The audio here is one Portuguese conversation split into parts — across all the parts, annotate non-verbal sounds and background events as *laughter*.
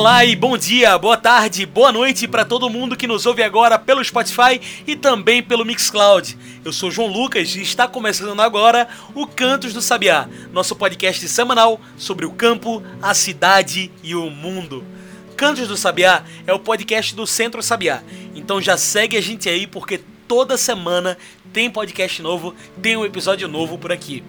Olá e bom dia, boa tarde, boa noite para todo mundo que nos ouve agora pelo Spotify e também pelo Mixcloud. Eu sou João Lucas e está começando agora o Cantos do Sabiá, nosso podcast semanal sobre o campo, a cidade e o mundo. Cantos do Sabiá é o podcast do Centro Sabiá, então já segue a gente aí porque toda semana tem podcast novo, tem um episódio novo por aqui.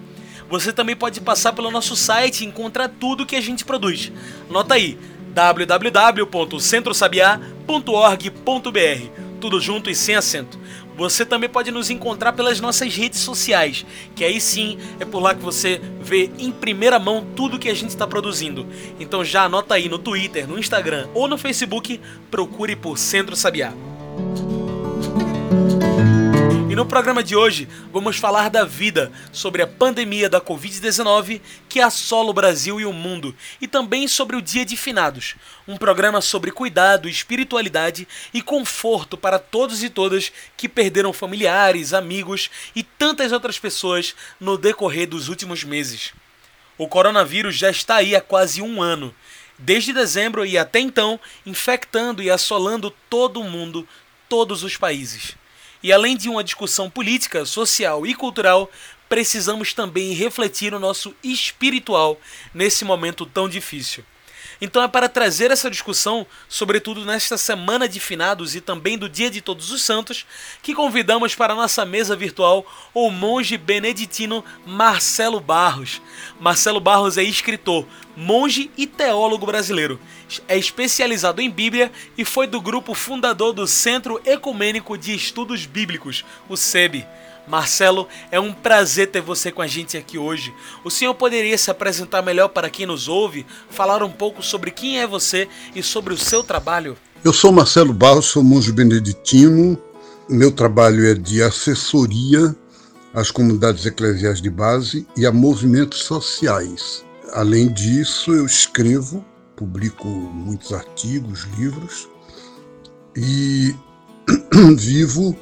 Você também pode passar pelo nosso site e encontrar tudo que a gente produz. Nota aí, www.centrosabiá.org.br, tudo junto e sem acento. Você também pode nos encontrar pelas nossas redes sociais, que aí sim é por lá que você vê em primeira mão tudo que a gente está produzindo. Então já anota aí no Twitter, no Instagram ou no Facebook, procure por Centro Sabiá. E no programa de hoje vamos falar da vida, sobre a pandemia da Covid-19 que assola o Brasil e o mundo, e também sobre o Dia de Finados, um programa sobre cuidado, espiritualidade e conforto para todos e todas que perderam familiares, amigos e tantas outras pessoas no decorrer dos últimos meses. O coronavírus já está aí há quase um ano, desde dezembro e até então, infectando e assolando todo o mundo, todos os países. E além de uma discussão política, social e cultural, precisamos também refletir o nosso espiritual nesse momento tão difícil. Então é para trazer essa discussão, sobretudo nesta semana de finados e também do Dia de Todos os Santos, que convidamos para a nossa mesa virtual o monge beneditino Marcelo Barros. Marcelo Barros é escritor, monge e teólogo brasileiro. É especializado em Bíblia e foi do grupo fundador do Centro Ecumênico de Estudos Bíblicos, o SEB. Marcelo, é um prazer ter você com a gente aqui hoje. O senhor poderia se apresentar melhor para quem nos ouve, falar um pouco sobre quem é você e sobre o seu trabalho? Eu sou Marcelo Barros, sou monge beneditino. Meu trabalho é de assessoria às comunidades eclesiais de base e a movimentos sociais. Além disso, eu escrevo, publico muitos artigos, livros e *clears throat* vivo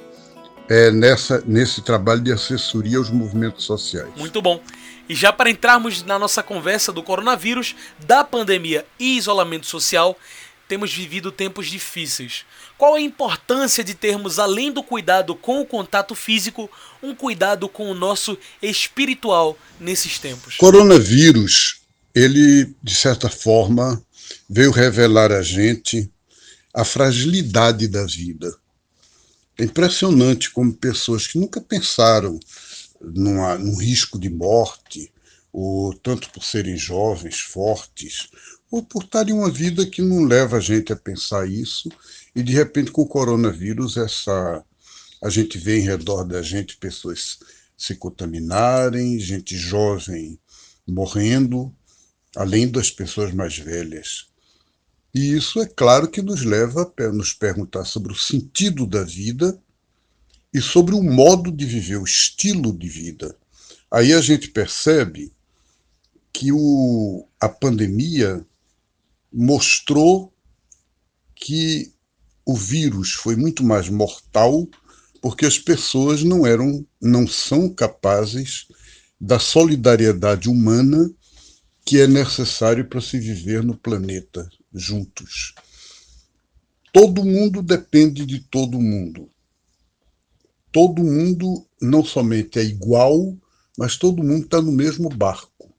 é, nessa, nesse trabalho de assessoria aos movimentos sociais. Muito bom. E já para entrarmos na nossa conversa do coronavírus, da pandemia e isolamento social, temos vivido tempos difíceis. Qual a importância de termos, além do cuidado com o contato físico, um cuidado com o nosso espiritual nesses tempos? Coronavírus, ele, de certa forma, veio revelar a gente a fragilidade da vida. É impressionante como pessoas que nunca pensaram numa, num risco de morte, ou tanto por serem jovens, fortes, ou por estarem uma vida que não leva a gente a pensar isso, e de repente com o coronavírus essa a gente vê em redor da gente pessoas se contaminarem, gente jovem morrendo, além das pessoas mais velhas. E isso é claro que nos leva a nos perguntar sobre o sentido da vida e sobre o modo de viver, o estilo de vida. Aí a gente percebe que o, a pandemia mostrou que o vírus foi muito mais mortal porque as pessoas não eram, não são capazes da solidariedade humana que é necessário para se viver no planeta juntos. Todo mundo depende de todo mundo. Todo mundo não somente é igual, mas todo mundo está no mesmo barco.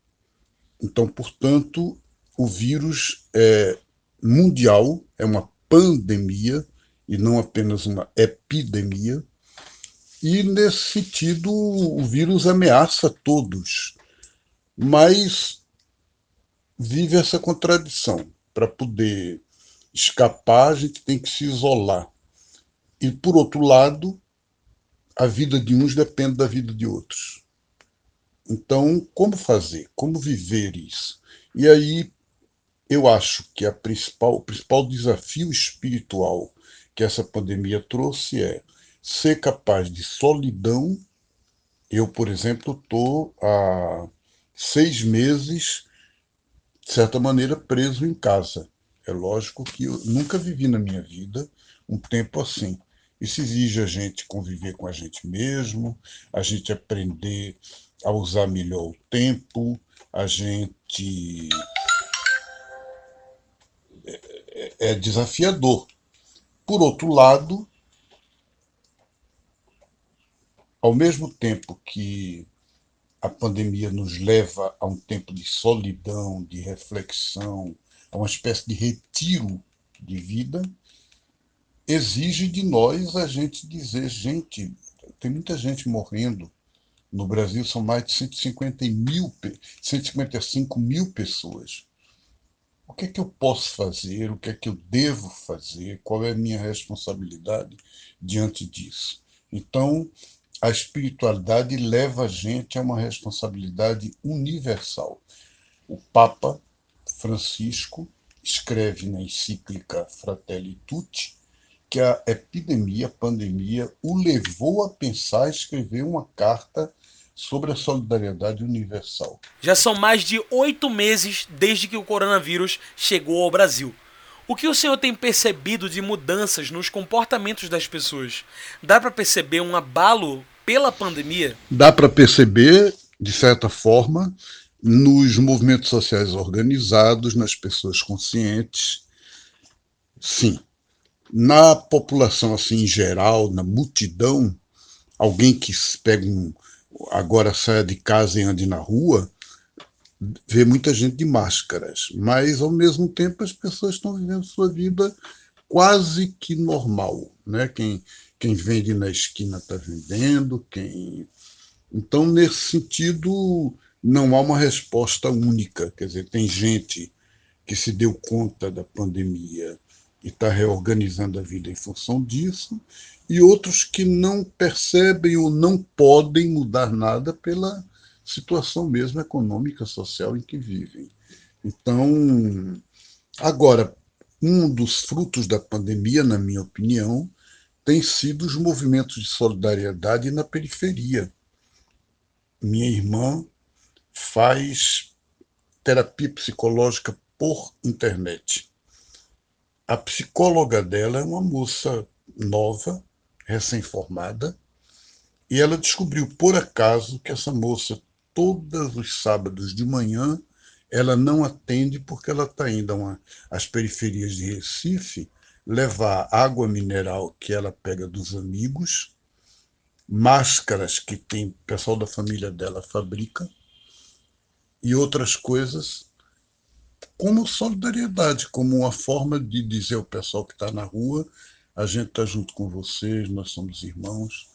Então, portanto, o vírus é mundial, é uma pandemia e não apenas uma epidemia. E, nesse sentido, o vírus ameaça todos. Mas vive essa contradição para poder escapar, a gente tem que se isolar. E, por outro lado, a vida de uns depende da vida de outros. Então, como fazer? Como viver isso? E aí, eu acho que a principal, o principal desafio espiritual que essa pandemia trouxe é ser capaz de solidão. Eu, por exemplo, estou há seis meses de certa maneira, preso em casa. É lógico que eu nunca vivi na minha vida um tempo assim. Isso exige a gente conviver com a gente mesmo, a gente aprender a usar melhor o tempo, a gente. É, é, é desafiador. Por outro lado, ao mesmo tempo que a pandemia nos leva a um tempo de solidão, de reflexão, a uma espécie de retiro de vida, exige de nós a gente dizer, gente, tem muita gente morrendo. No Brasil são mais de 150 mil, 155 mil pessoas. O que é que eu posso fazer? O que é que eu devo fazer? Qual é a minha responsabilidade diante disso? Então, a espiritualidade leva a gente a uma responsabilidade universal. O Papa Francisco escreve na encíclica Fratelli Tutti que a epidemia, a pandemia, o levou a pensar e escrever uma carta sobre a solidariedade universal. Já são mais de oito meses desde que o coronavírus chegou ao Brasil. O que o senhor tem percebido de mudanças nos comportamentos das pessoas? Dá para perceber um abalo pela pandemia? Dá para perceber, de certa forma, nos movimentos sociais organizados, nas pessoas conscientes. Sim. Na população assim em geral, na multidão, alguém que pega um, agora saia de casa e ande na rua, vê muita gente de máscaras, mas ao mesmo tempo as pessoas estão vivendo sua vida quase que normal, né? Quem quem vende na esquina está vendendo, quem. Então, nesse sentido, não há uma resposta única. Quer dizer, tem gente que se deu conta da pandemia e está reorganizando a vida em função disso, e outros que não percebem ou não podem mudar nada pela situação mesmo econômica, social em que vivem. Então, agora, um dos frutos da pandemia, na minha opinião, tem sido os movimentos de solidariedade na periferia. Minha irmã faz terapia psicológica por internet. A psicóloga dela é uma moça nova, recém-formada, e ela descobriu por acaso que essa moça, todos os sábados de manhã, ela não atende porque ela está indo às periferias de Recife levar água mineral que ela pega dos amigos, máscaras que tem o pessoal da família dela fabrica e outras coisas como solidariedade, como uma forma de dizer ao pessoal que está na rua, a gente está junto com vocês, nós somos irmãos.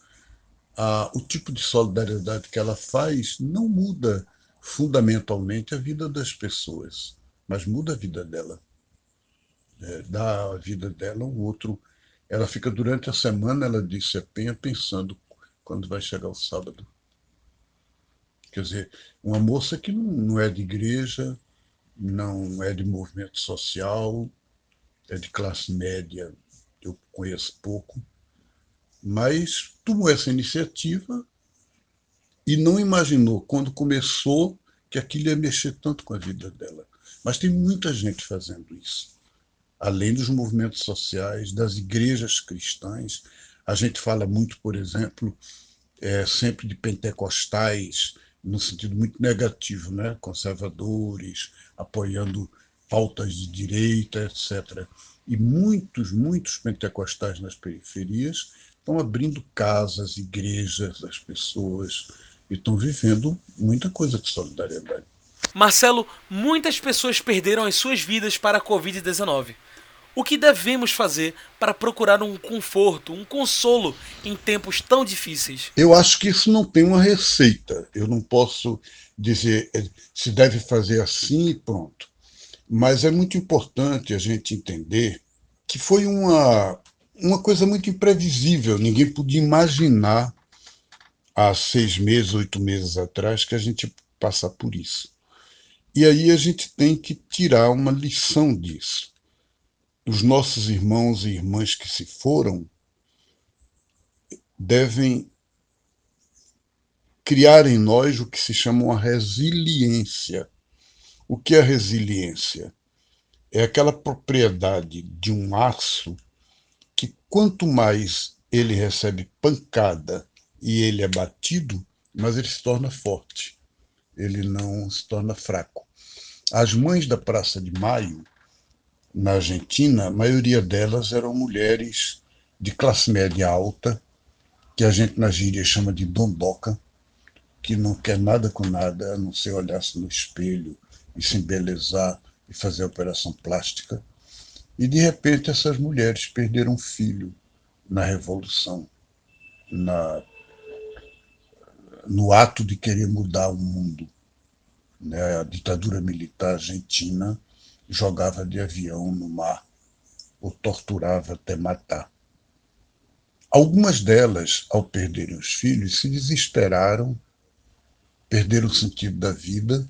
Ah, o tipo de solidariedade que ela faz não muda fundamentalmente a vida das pessoas, mas muda a vida dela é, da vida dela, o outro. Ela fica durante a semana, ela disse a Penha, pensando quando vai chegar o sábado. Quer dizer, uma moça que não, não é de igreja, não é de movimento social, é de classe média, eu conheço pouco, mas tomou essa iniciativa e não imaginou, quando começou, que aquilo ia mexer tanto com a vida dela. Mas tem muita gente fazendo isso além dos movimentos sociais, das igrejas cristãs. A gente fala muito, por exemplo, é, sempre de pentecostais, no sentido muito negativo, né? conservadores, apoiando pautas de direita, etc. E muitos, muitos pentecostais nas periferias estão abrindo casas, igrejas das pessoas e estão vivendo muita coisa de solidariedade. Marcelo, muitas pessoas perderam as suas vidas para a Covid-19. O que devemos fazer para procurar um conforto, um consolo em tempos tão difíceis? Eu acho que isso não tem uma receita. Eu não posso dizer eh, se deve fazer assim e pronto. Mas é muito importante a gente entender que foi uma, uma coisa muito imprevisível. Ninguém podia imaginar há seis meses, oito meses atrás que a gente passar por isso. E aí a gente tem que tirar uma lição disso os nossos irmãos e irmãs que se foram devem criar em nós o que se chama uma resiliência. O que é resiliência? É aquela propriedade de um aço que quanto mais ele recebe pancada e ele é batido, mais ele se torna forte. Ele não se torna fraco. As mães da Praça de Maio, na Argentina, a maioria delas eram mulheres de classe média alta, que a gente na gíria chama de dondoca, que não quer nada com nada, a não ser olhar-se no espelho e se embelezar e fazer operação plástica. E de repente essas mulheres perderam um filho na revolução, na no ato de querer mudar o mundo. Né? A ditadura militar argentina jogava de avião no mar ou torturava até matar. Algumas delas, ao perderem os filhos, se desesperaram perderam o sentido da vida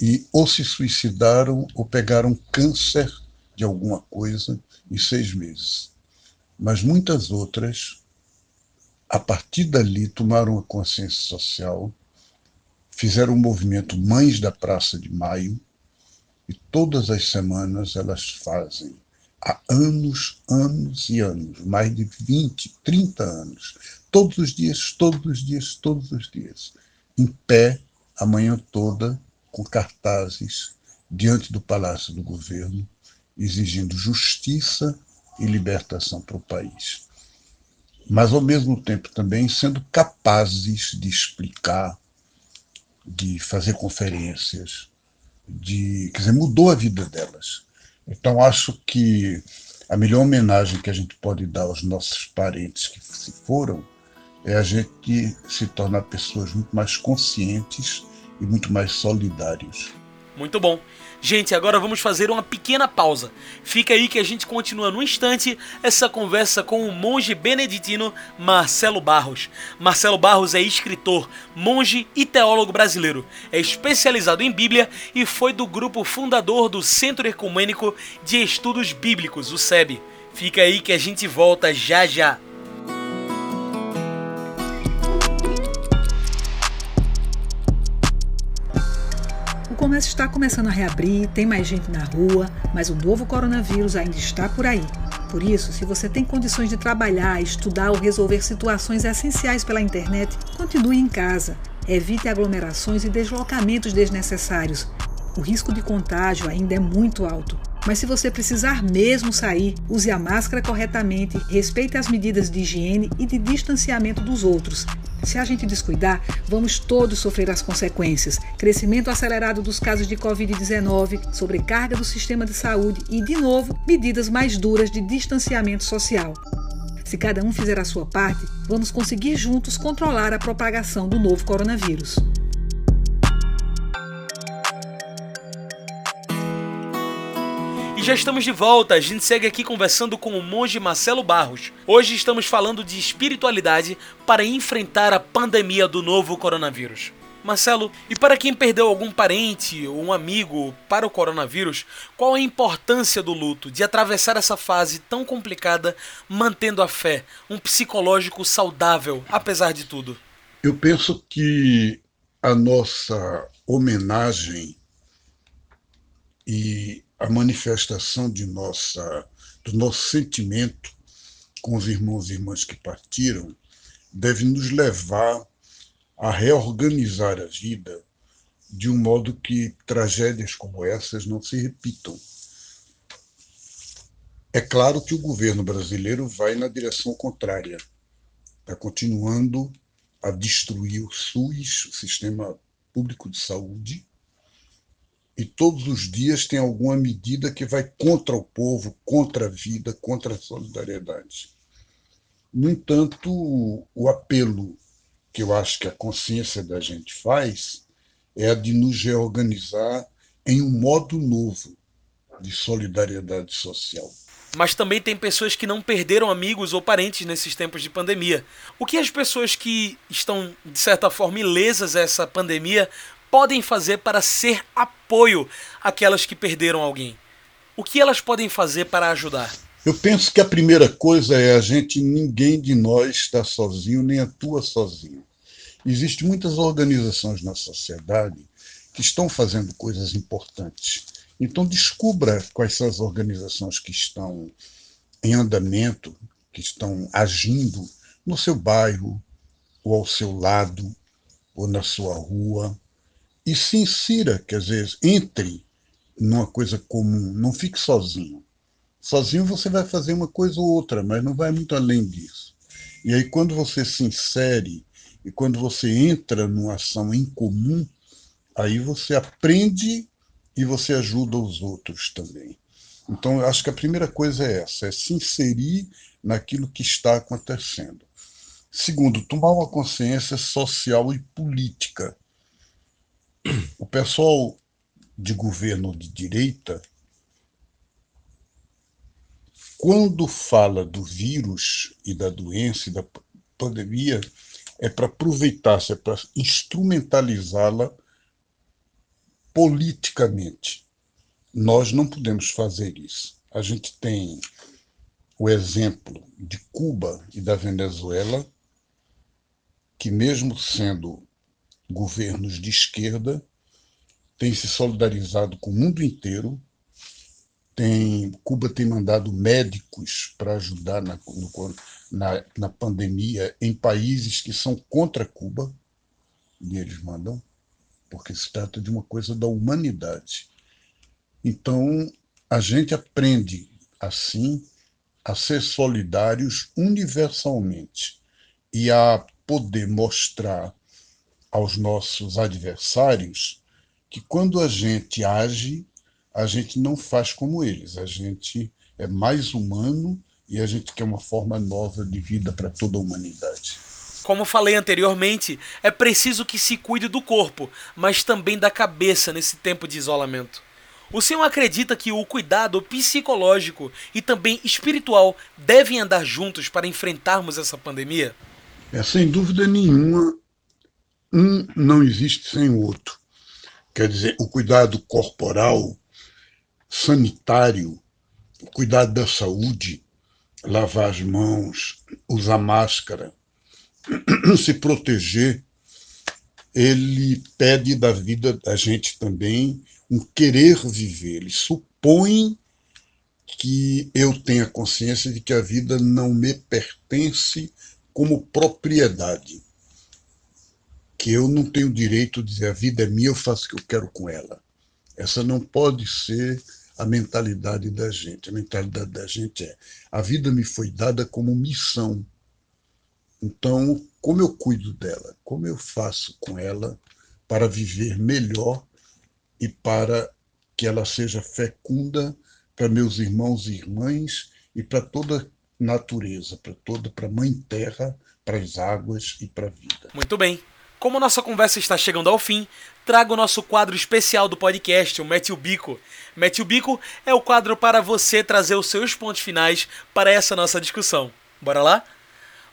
e ou se suicidaram ou pegaram câncer de alguma coisa em seis meses. Mas muitas outras, a partir dali, tomaram a consciência social, fizeram o movimento Mães da Praça de Maio, e todas as semanas elas fazem, há anos, anos e anos, mais de 20, 30 anos, todos os dias, todos os dias, todos os dias em pé a manhã toda com cartazes diante do Palácio do Governo, exigindo justiça e libertação para o país. Mas, ao mesmo tempo, também sendo capazes de explicar, de fazer conferências, de, quer dizer, mudou a vida delas. Então, acho que a melhor homenagem que a gente pode dar aos nossos parentes que se foram é a gente se tornar pessoas muito mais conscientes e muito mais solidários. Muito bom. Gente, agora vamos fazer uma pequena pausa. Fica aí que a gente continua no instante essa conversa com o monge beneditino Marcelo Barros. Marcelo Barros é escritor, monge e teólogo brasileiro. É especializado em Bíblia e foi do grupo fundador do Centro Ecumênico de Estudos Bíblicos, o SEB. Fica aí que a gente volta já já. Comércio está começando a reabrir, tem mais gente na rua, mas o novo coronavírus ainda está por aí. Por isso, se você tem condições de trabalhar, estudar ou resolver situações essenciais pela internet, continue em casa. Evite aglomerações e deslocamentos desnecessários. O risco de contágio ainda é muito alto. Mas se você precisar mesmo sair, use a máscara corretamente, respeite as medidas de higiene e de distanciamento dos outros. Se a gente descuidar, vamos todos sofrer as consequências: crescimento acelerado dos casos de Covid-19, sobrecarga do sistema de saúde e, de novo, medidas mais duras de distanciamento social. Se cada um fizer a sua parte, vamos conseguir juntos controlar a propagação do novo coronavírus. Já estamos de volta. A gente segue aqui conversando com o monge Marcelo Barros. Hoje estamos falando de espiritualidade para enfrentar a pandemia do novo coronavírus. Marcelo, e para quem perdeu algum parente ou um amigo para o coronavírus, qual a importância do luto, de atravessar essa fase tão complicada mantendo a fé, um psicológico saudável, apesar de tudo? Eu penso que a nossa homenagem e a manifestação de nossa, do nosso sentimento com os irmãos e irmãs que partiram deve nos levar a reorganizar a vida de um modo que tragédias como essas não se repitam. É claro que o governo brasileiro vai na direção contrária, está continuando a destruir o SUS, o Sistema Público de Saúde, e todos os dias tem alguma medida que vai contra o povo, contra a vida, contra a solidariedade. No entanto, o apelo que eu acho que a consciência da gente faz é a de nos reorganizar em um modo novo de solidariedade social. Mas também tem pessoas que não perderam amigos ou parentes nesses tempos de pandemia. O que as pessoas que estão, de certa forma, ilesas a essa pandemia podem fazer para ser apoio àquelas que perderam alguém? O que elas podem fazer para ajudar? Eu penso que a primeira coisa é a gente, ninguém de nós está sozinho, nem atua sozinho. Existem muitas organizações na sociedade que estão fazendo coisas importantes. Então, descubra quais são as organizações que estão em andamento, que estão agindo no seu bairro, ou ao seu lado, ou na sua rua, e se insira, quer dizer, entre numa coisa comum, não fique sozinho. Sozinho você vai fazer uma coisa ou outra, mas não vai muito além disso. E aí, quando você se insere e quando você entra numa ação em comum, aí você aprende e você ajuda os outros também. Então, eu acho que a primeira coisa é essa: é se inserir naquilo que está acontecendo. Segundo, tomar uma consciência social e política. O pessoal de governo de direita, quando fala do vírus e da doença e da pandemia, é para aproveitar-se, é para instrumentalizá-la politicamente. Nós não podemos fazer isso. A gente tem o exemplo de Cuba e da Venezuela, que, mesmo sendo governos de esquerda, têm se solidarizado com o mundo inteiro. Tem, Cuba tem mandado médicos para ajudar na, no, na, na pandemia em países que são contra Cuba, e eles mandam porque se trata de uma coisa da humanidade. Então, a gente aprende, assim, a ser solidários universalmente e a poder mostrar aos nossos adversários que quando a gente age, a gente não faz como eles, a gente é mais humano e a gente quer uma forma nova de vida para toda a humanidade. Como falei anteriormente, é preciso que se cuide do corpo, mas também da cabeça nesse tempo de isolamento. O senhor acredita que o cuidado psicológico e também espiritual devem andar juntos para enfrentarmos essa pandemia? É sem dúvida nenhuma, um não existe sem o outro. Quer dizer, o cuidado corporal, sanitário, o cuidado da saúde, lavar as mãos, usar máscara, *clears throat* se proteger, ele pede da vida da gente também um querer viver. Ele supõe que eu tenha consciência de que a vida não me pertence como propriedade. Que eu não tenho direito de dizer a vida é minha, eu faço o que eu quero com ela. Essa não pode ser a mentalidade da gente. A mentalidade da gente é: a vida me foi dada como missão. Então, como eu cuido dela? Como eu faço com ela para viver melhor e para que ela seja fecunda para meus irmãos e irmãs e para toda natureza, para toda, para mãe terra, para as águas e para a vida. Muito bem. Como nossa conversa está chegando ao fim, trago o nosso quadro especial do podcast, o Mete o Bico. Mete o Bico é o quadro para você trazer os seus pontos finais para essa nossa discussão. Bora lá?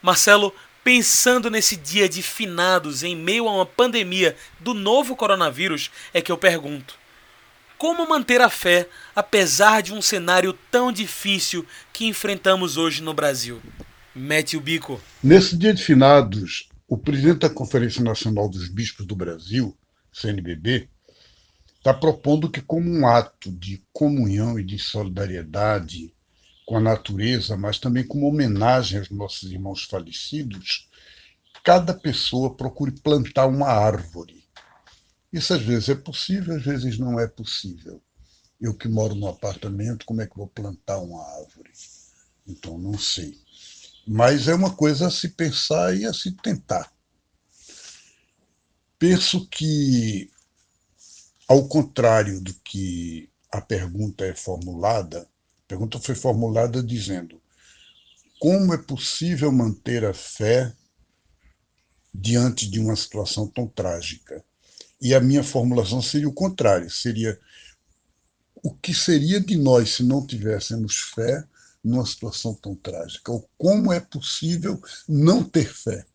Marcelo, pensando nesse dia de finados em meio a uma pandemia do novo coronavírus, é que eu pergunto: como manter a fé apesar de um cenário tão difícil que enfrentamos hoje no Brasil? Mete o bico. Nesse dia de finados, o presidente da Conferência Nacional dos Bispos do Brasil, CNBB, está propondo que, como um ato de comunhão e de solidariedade com a natureza, mas também como homenagem aos nossos irmãos falecidos, cada pessoa procure plantar uma árvore. Isso às vezes é possível, às vezes não é possível. Eu que moro num apartamento, como é que vou plantar uma árvore? Então, não sei. Mas é uma coisa a se pensar e a se tentar. Penso que, ao contrário do que a pergunta é formulada, pergunta foi formulada dizendo: como é possível manter a fé diante de uma situação tão trágica? E a minha formulação seria o contrário: seria o que seria de nós se não tivéssemos fé numa situação tão trágica? Ou como é possível não ter fé?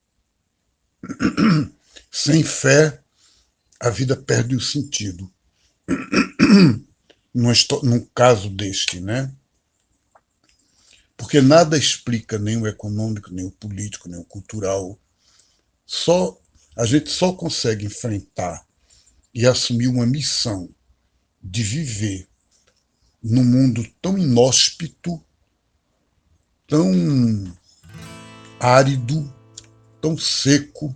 *clears throat* Sem fé, a vida perde o sentido. *clears throat* Num caso deste, né? porque nada explica nem o econômico, nem o político, nem o cultural. Só a gente só consegue enfrentar e assumiu uma missão de viver num mundo tão inóspito, tão árido, tão seco,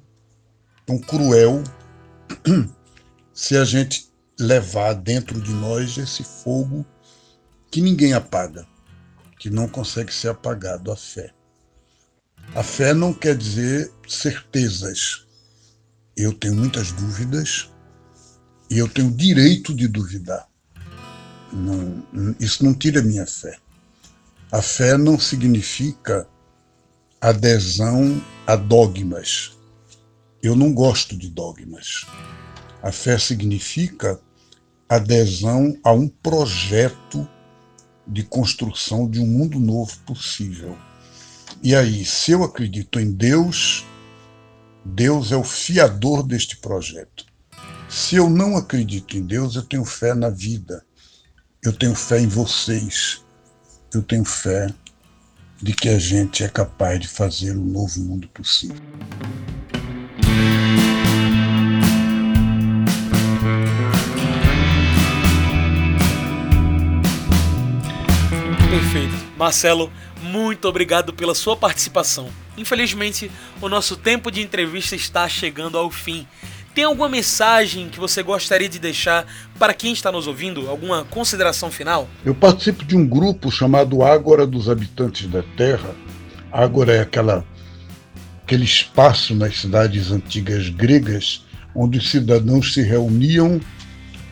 tão cruel, *clears throat* se a gente levar dentro de nós esse fogo que ninguém apaga, que não consegue ser apagado, a fé. A fé não quer dizer certezas. Eu tenho muitas dúvidas e eu tenho direito de duvidar. Não, isso não tira minha fé. A fé não significa adesão a dogmas. Eu não gosto de dogmas. A fé significa adesão a um projeto de construção de um mundo novo possível. E aí, se eu acredito em Deus, Deus é o fiador deste projeto. Se eu não acredito em Deus, eu tenho fé na vida. Eu tenho fé em vocês. Eu tenho fé de que a gente é capaz de fazer um novo mundo possível. Perfeito. Marcelo, muito obrigado pela sua participação. Infelizmente, o nosso tempo de entrevista está chegando ao fim. Tem alguma mensagem que você gostaria de deixar para quem está nos ouvindo? Alguma consideração final? Eu participo de um grupo chamado Ágora dos Habitantes da Terra. Ágora é aquela, aquele espaço nas cidades antigas gregas onde os cidadãos se reuniam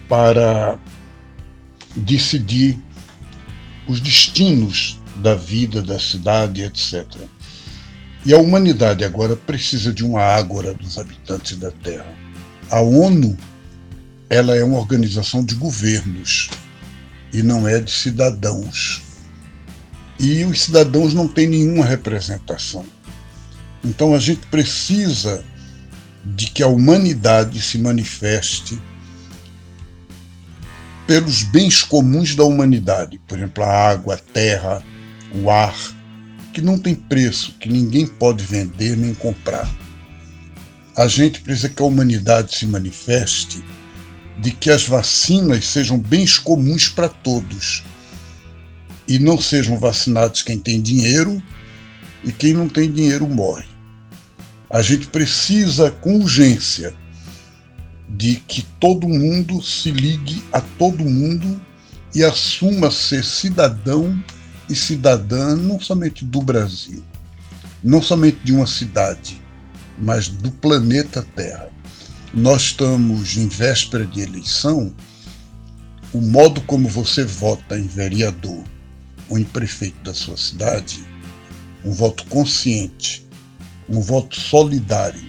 para decidir os destinos da vida, da cidade, etc. E a humanidade agora precisa de uma ágora dos habitantes da Terra. A ONU, ela é uma organização de governos e não é de cidadãos. E os cidadãos não têm nenhuma representação. Então a gente precisa de que a humanidade se manifeste pelos bens comuns da humanidade, por exemplo, a água, a terra, o ar, que não tem preço, que ninguém pode vender nem comprar. A gente precisa que a humanidade se manifeste de que as vacinas sejam bens comuns para todos e não sejam vacinados quem tem dinheiro e quem não tem dinheiro morre. A gente precisa com urgência de que todo mundo se ligue a todo mundo e assuma ser cidadão e cidadã não somente do Brasil, não somente de uma cidade, mas do planeta Terra. Nós estamos em véspera de eleição. O modo como você vota em vereador ou em prefeito da sua cidade, um voto consciente, um voto solidário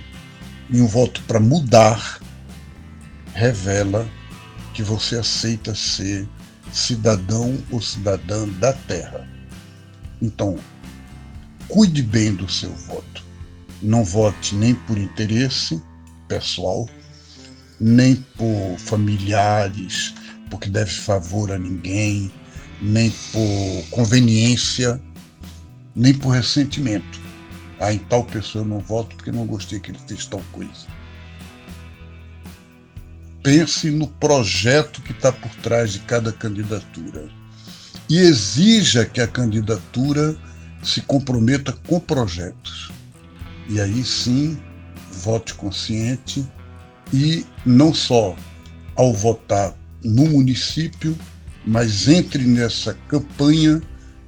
e um voto para mudar, revela que você aceita ser cidadão ou cidadã da terra. Então, cuide bem do seu voto. Não vote nem por interesse pessoal, nem por familiares, porque deve favor a ninguém, nem por conveniência, nem por ressentimento. Ah, em tal pessoa eu não voto porque não gostei que ele fez tal coisa. Pense no projeto que está por trás de cada candidatura e exija que a candidatura se comprometa com projetos. E aí sim, vote consciente e não só ao votar no município, mas entre nessa campanha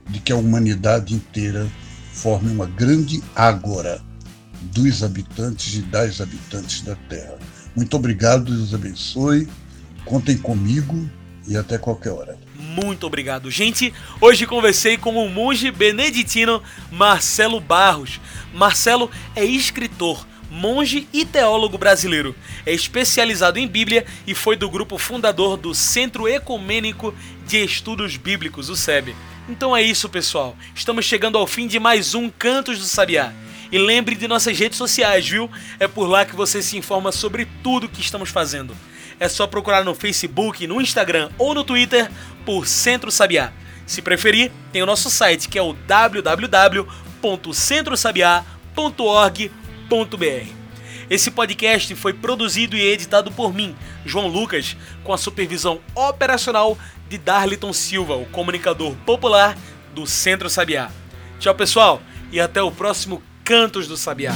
de que a humanidade inteira forme uma grande ágora dos habitantes e das habitantes da Terra. Muito obrigado, Deus abençoe. Contem comigo e até qualquer hora. Muito obrigado, gente. Hoje conversei com o monge beneditino Marcelo Barros. Marcelo é escritor, monge e teólogo brasileiro. É especializado em Bíblia e foi do grupo fundador do Centro Ecumênico de Estudos Bíblicos, o SEB. Então é isso, pessoal. Estamos chegando ao fim de mais um Cantos do Sabiá. E lembre de nossas redes sociais, viu? É por lá que você se informa sobre tudo que estamos fazendo. É só procurar no Facebook, no Instagram ou no Twitter por Centro Sabiá. Se preferir, tem o nosso site que é o www.centrosabiá.org.br. Esse podcast foi produzido e editado por mim, João Lucas, com a supervisão operacional de Darliton Silva, o comunicador popular do Centro Sabiá. Tchau, pessoal, e até o próximo Cantos do Sabiá.